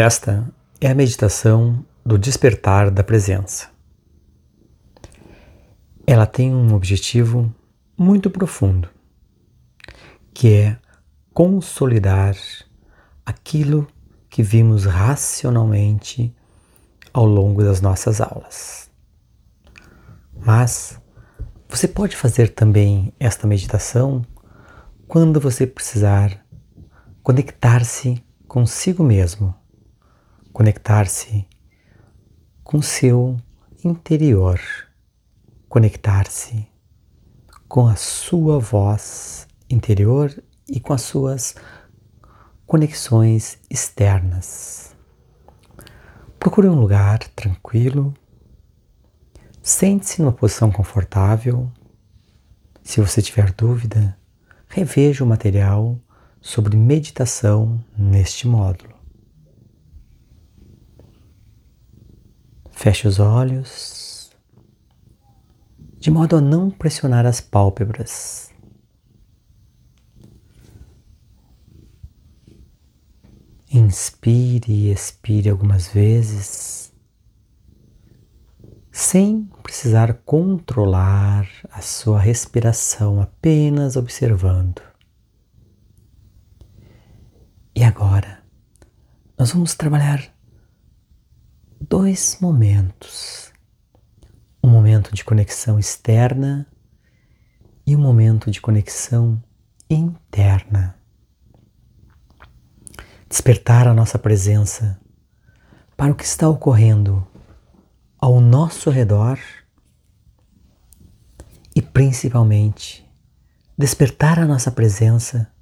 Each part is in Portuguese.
Esta é a meditação do despertar da presença. Ela tem um objetivo muito profundo, que é consolidar aquilo que vimos racionalmente ao longo das nossas aulas. Mas você pode fazer também esta meditação quando você precisar conectar-se consigo mesmo, conectar-se com seu interior, conectar-se com a sua voz interior e com as suas conexões externas. Procure um lugar tranquilo, sente-se numa posição confortável. Se você tiver dúvida, reveja o material sobre meditação neste módulo. Feche os olhos, de modo a não pressionar as pálpebras. Inspire e expire algumas vezes, sem precisar controlar a sua respiração, apenas observando. E agora, nós vamos trabalhar dois momentos: um momento de conexão externa e um momento de conexão interna. Despertar a nossa presença para o que está ocorrendo ao nosso redor e principalmente despertar a nossa presença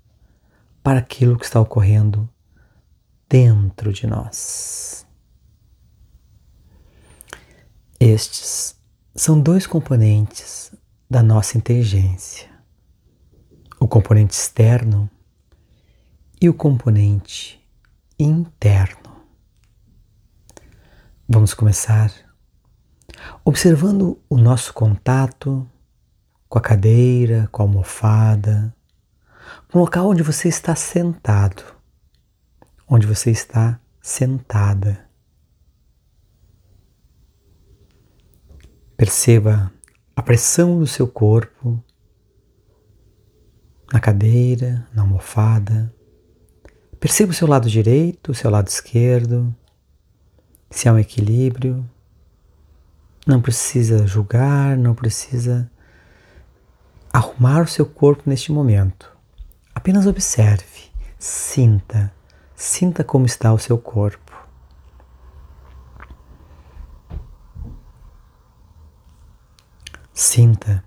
para aquilo que está ocorrendo dentro de nós. Estes são dois componentes da nossa inteligência: o componente externo e o componente interno. Vamos começar observando o nosso contato com a cadeira, com a almofada, no local onde você está sentado, onde você está sentada. Perceba a pressão do seu corpo na cadeira, na almofada. Perceba o seu lado direito, o seu lado esquerdo, se há um equilíbrio. Não precisa julgar, não precisa arrumar o seu corpo neste momento. Apenas observe, sinta, sinta como está o seu corpo. Sinta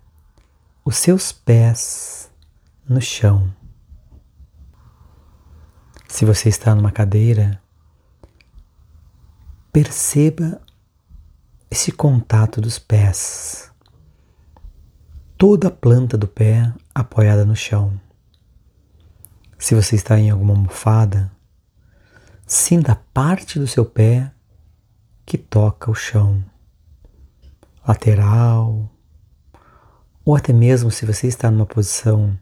os seus pés no chão. Se você está numa cadeira, perceba esse contato dos pés. Toda a planta do pé apoiada no chão. Se você está em alguma almofada, sinta a parte do seu pé que toca o chão, lateral, ou até mesmo se você está numa posição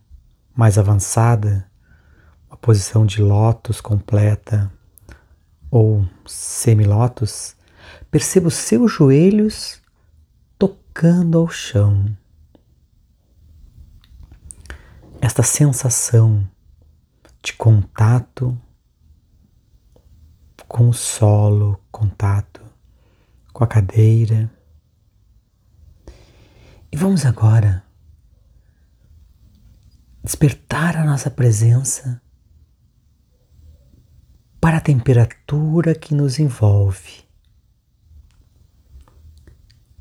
mais avançada, uma posição de lótus completa ou semilótus, perceba os seus joelhos tocando ao chão. Esta sensação de contato com o solo, contato com a cadeira. E vamos agora despertar a nossa presença para a temperatura que nos envolve.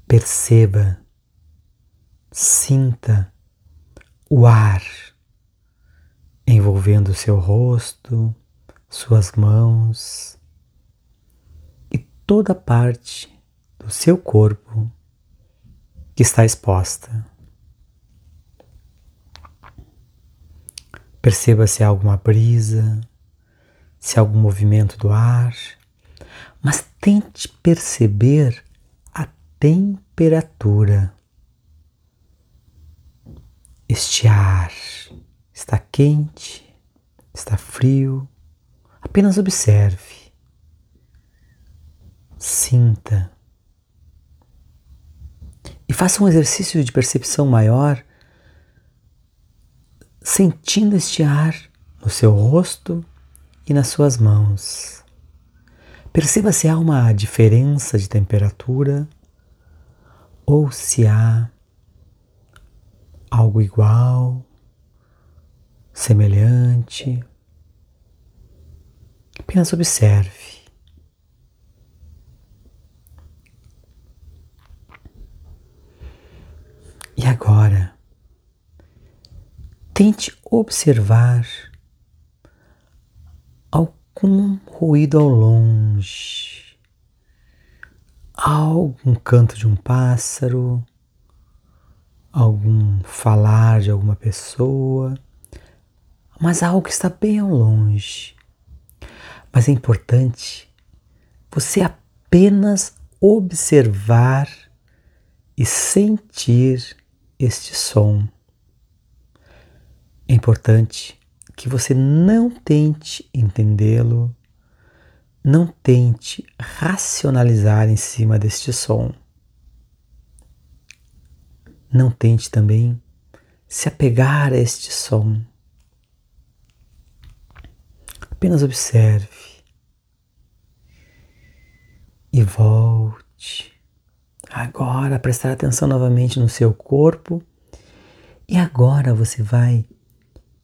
Perceba, sinta o ar envolvendo seu rosto, suas mãos e toda parte do seu corpo que está exposta. Perceba se há alguma brisa, se há algum movimento do ar, mas tente perceber a temperatura. Este ar Está quente? Está frio? Apenas observe. sinta. E faça um exercício de percepção maior, sentindo este ar no seu rosto e nas suas mãos. Perceba se há uma diferença de temperatura ou se há algo igual, semelhante. Apenas observe. E agora, tente observar algum ruído ao longe, algum canto de um pássaro, algum falar de alguma pessoa, mas algo que está bem ao longe. Mas é importante você apenas observar e sentir este som. É importante que você não tente entendê-lo, não tente racionalizar em cima deste som. Não tente também se apegar a este som. Apenas observe e volte agora a prestar atenção novamente no seu corpo. E agora você vai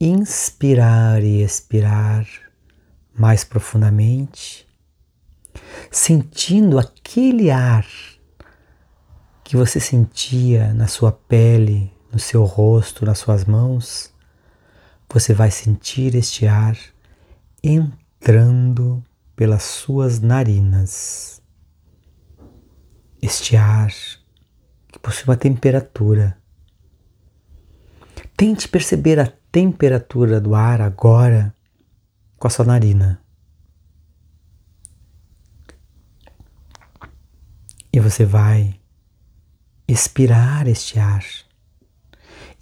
inspirar e expirar mais profundamente, sentindo aquele ar que você sentia na sua pele, no seu rosto, nas suas mãos. Você vai sentir este ar entrando pelas suas narinas este ar que possui uma temperatura. Tente perceber a temperatura do ar agora com a sua narina. E você vai expirar este ar.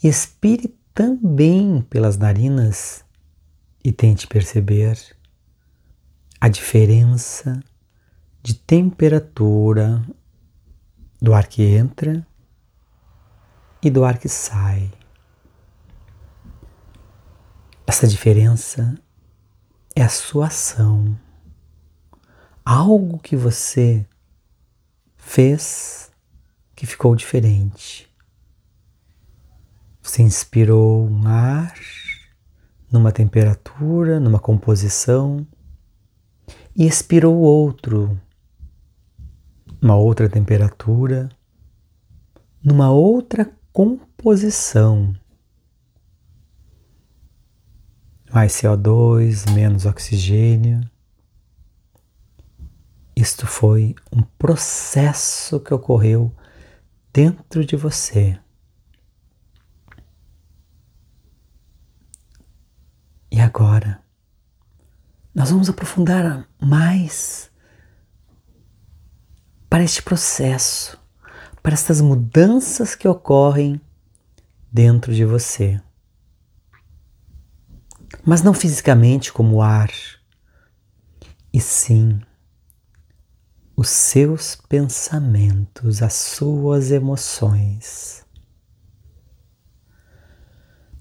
E expire também pelas narinas e tente perceber a diferença de temperatura do ar que entra e do ar que sai. Essa diferença é a sua ação. Algo que você fez que ficou diferente. Você inspirou um ar numa temperatura, numa composição e expirou outro uma outra temperatura, numa outra composição. Mais CO2, menos oxigênio. Isto foi um processo que ocorreu dentro de você. E agora, nós vamos aprofundar mais para este processo, para estas mudanças que ocorrem dentro de você. Mas não fisicamente como o ar, e sim os seus pensamentos, as suas emoções.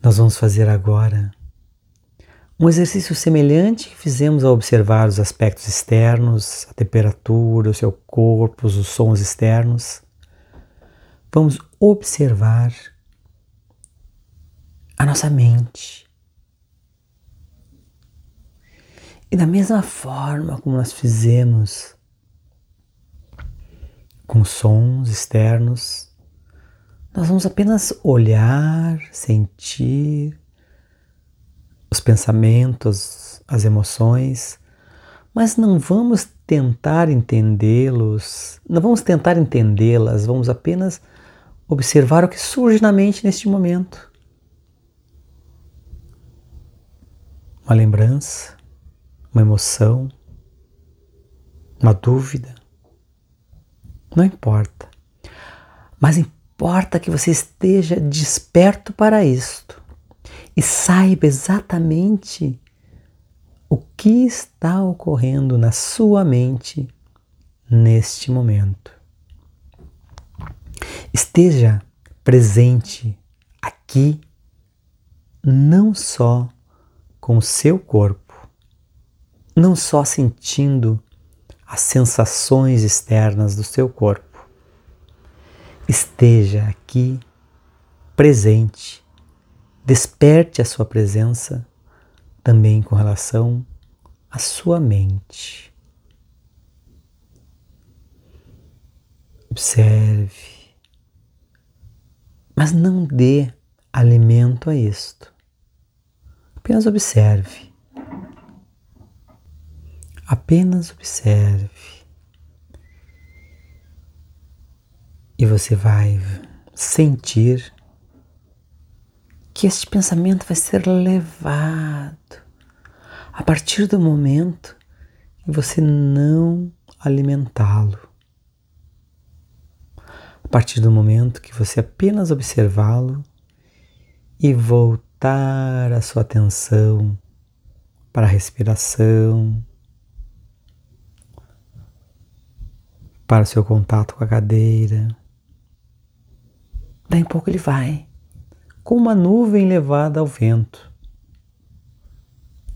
Nós vamos fazer agora um exercício semelhante que fizemos ao observar os aspectos externos, a temperatura, o seu corpo, os sons externos. Vamos observar a nossa mente. E da mesma forma como nós fizemos com sons externos, nós vamos apenas olhar, sentir, os pensamentos, as emoções, mas não vamos tentar entendê-los, não vamos tentar entendê-las, vamos apenas observar o que surge na mente neste momento. Uma lembrança, uma emoção, uma dúvida. Não importa. Mas importa que você esteja desperto para isto e saiba exatamente o que está ocorrendo na sua mente neste momento. Esteja presente aqui, não só com o seu corpo, não só sentindo as sensações externas do seu corpo. Esteja aqui presente, desperte a sua presença também com relação à sua mente. Observe mas não dê alimento a isto. Apenas observe. Apenas observe. E você vai sentir que este pensamento vai ser levado a partir do momento que você não alimentá-lo a partir do momento que você apenas observá-lo e voltar a sua atenção para a respiração, para seu contato com a cadeira. Daí em pouco ele vai, como uma nuvem levada ao vento.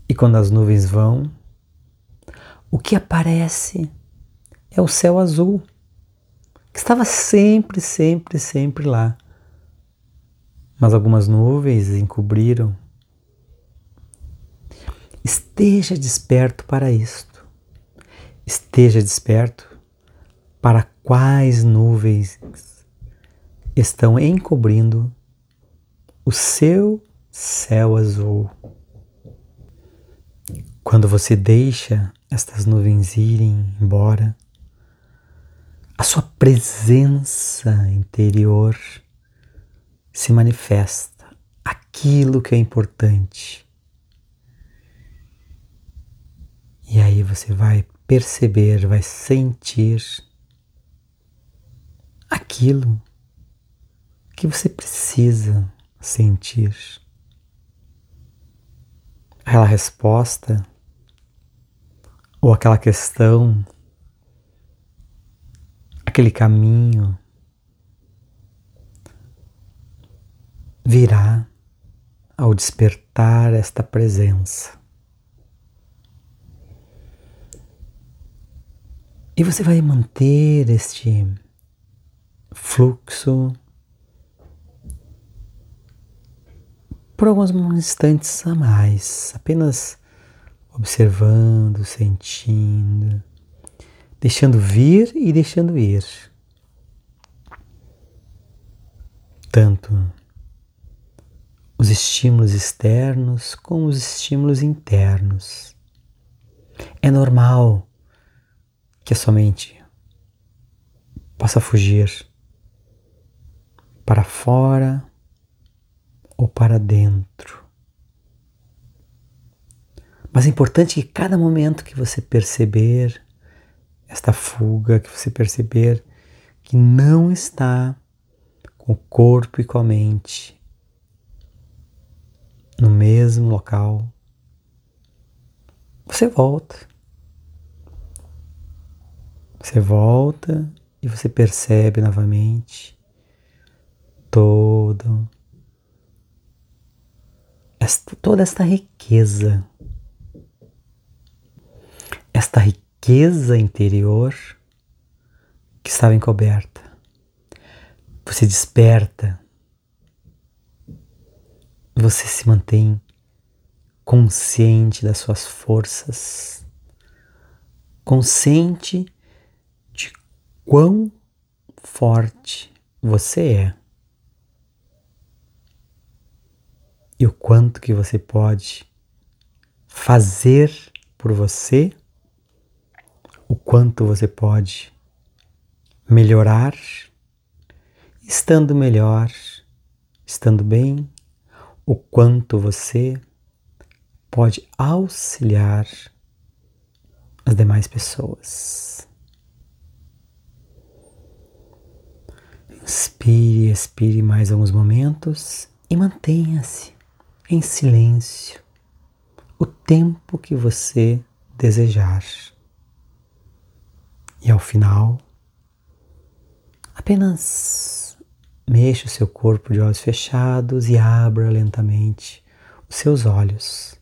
E quando as nuvens vão, o que aparece é o céu azul que estava sempre, sempre, sempre lá. Mas algumas nuvens encobriram. Esteja desperto para isto. Esteja desperto para quais nuvens estão encobrindo o seu céu azul. Quando você deixa estas nuvens irem embora, a sua presença interior se manifesta, aquilo que é importante. E aí você vai perceber, vai sentir aquilo que você precisa sentir. Aquela resposta ou aquela questão aquele caminho virá ao despertar esta presença. E você vai manter este fluxo por alguns instantes a mais, apenas observando, sentindo deixando vir e deixando ir. Tanto os estímulos externos como os estímulos internos. É normal que a sua mente possa fugir para fora ou para dentro. Mas é importante que cada momento que você perceber esta fuga, que você perceber que não está com o corpo e com a mente no mesmo local, você volta. Você volta e você percebe novamente todo. Esta, toda esta riqueza, esta riqueza interior que estava encoberta. Você desperta, você se mantém consciente das suas forças, consciente de quão forte você é e o quanto que você pode fazer por você o quanto você pode melhorar, estando melhor, estando bem, o quanto você pode auxiliar as demais pessoas. Inspire, expire mais alguns momentos e mantenha-se em silêncio o tempo que você desejar. E ao final, apenas mexa o seu corpo de olhos fechados e abra lentamente os seus olhos.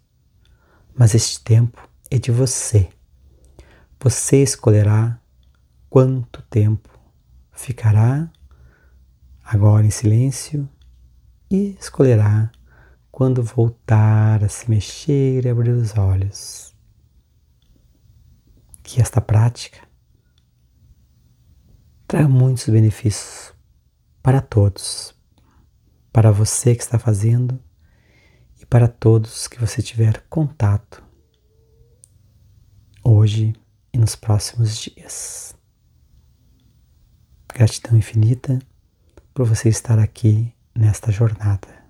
Mas este tempo é de você. Você escolherá quanto tempo ficará agora em silêncio e escolherá quando voltar a se mexer e abrir os olhos. Que esta prática traga muitos benefícios para todos, para você que está fazendo e para todos que você tiver contato hoje e nos próximos dias. Gratidão infinita por você estar aqui nesta jornada.